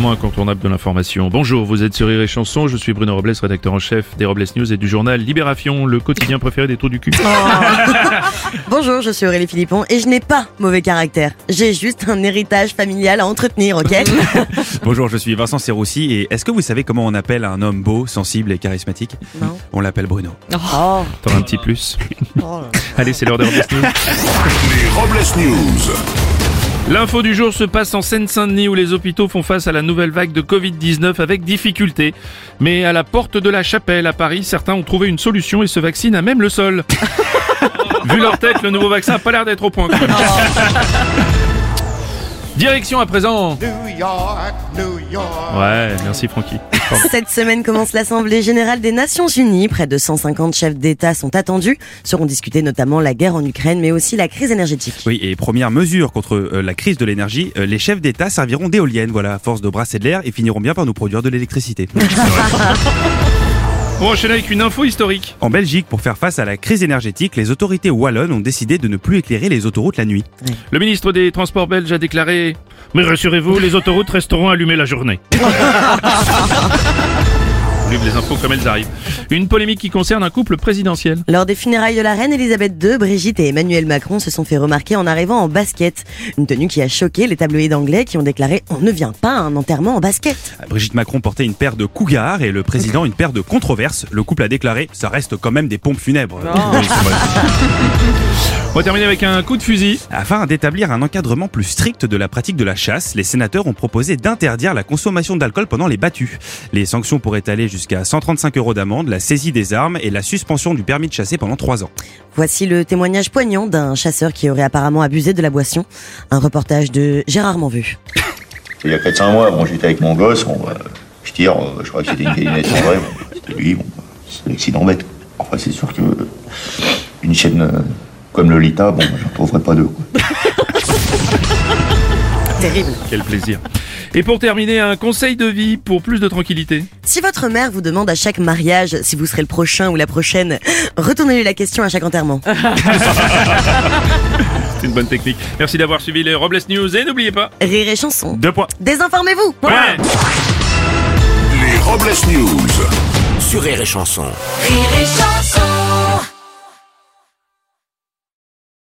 Moment incontournable de l'information. Bonjour, vous êtes sur Rire et Chanson, je suis Bruno Robles, rédacteur en chef des Robles News et du journal Libération, le quotidien préféré des trous du cul. Bonjour, je suis Aurélie Philippon et je n'ai pas mauvais caractère. J'ai juste un héritage familial à entretenir, ok Bonjour, je suis Vincent Serroussi et est-ce que vous savez comment on appelle un homme beau, sensible et charismatique? Non. On l'appelle Bruno. Oh, T'en as un petit plus. oh. Allez, c'est l'heure des Robles News. Les Robles News. L'info du jour se passe en Seine-Saint-Denis où les hôpitaux font face à la nouvelle vague de Covid-19 avec difficulté. Mais à la porte de la chapelle à Paris, certains ont trouvé une solution et se vaccinent à même le sol. Vu leur tête, le nouveau vaccin a pas l'air d'être au point. Direction à présent. Ouais, merci Francky. Cette semaine commence l'Assemblée générale des Nations Unies. Près de 150 chefs d'État sont attendus. Seront discutés notamment la guerre en Ukraine, mais aussi la crise énergétique. Oui, et première mesure contre euh, la crise de l'énergie, euh, les chefs d'État serviront d'éoliennes, voilà, à force de brasser de l'air et finiront bien par nous produire de l'électricité. On enchaîne avec une info historique. en Belgique, pour faire face à la crise énergétique, les autorités wallonnes ont décidé de ne plus éclairer les autoroutes la nuit. Le ministre des Transports belge a déclaré Mais rassurez-vous, les autoroutes resteront allumées la journée. Les infos comme elles arrivent. Une polémique qui concerne un couple présidentiel. Lors des funérailles de la reine Elisabeth II, Brigitte et Emmanuel Macron se sont fait remarquer en arrivant en basket. Une tenue qui a choqué les tabloïds anglais qui ont déclaré On ne vient pas à un enterrement en basket. Brigitte Macron portait une paire de cougars et le président une paire de controverses. Le couple a déclaré Ça reste quand même des pompes funèbres. Oui. On va terminer avec un coup de fusil. Afin d'établir un encadrement plus strict de la pratique de la chasse, les sénateurs ont proposé d'interdire la consommation d'alcool pendant les battues. Les sanctions pourraient aller jusqu'à 135 euros d'amende, la saisie des armes et la suspension du permis de chasser pendant 3 ans. Voici le témoignage poignant d'un chasseur qui aurait apparemment abusé de la boisson. Un reportage de Gérard Manvu. Il y a 4-5 mois, bon, j'étais avec mon gosse, bon, bah, je tire, euh, je crois que c'était une galinette en vrai, bon, c'était lui, bon, bah, c'est l'accident bête. Enfin, c'est sûr que euh, une chaîne euh, comme Lolita, bon, bah, j'en trouverais pas deux. Quoi. Terrible. Quel plaisir. Et pour terminer, un conseil de vie pour plus de tranquillité. Si votre mère vous demande à chaque mariage si vous serez le prochain ou la prochaine, retournez-lui la question à chaque enterrement. C'est une bonne technique. Merci d'avoir suivi les Robles News et n'oubliez pas. Rire et chanson. Deux points. Désinformez-vous. Ouais. Les Robles News. Sur Rire et Chanson. Rire et chanson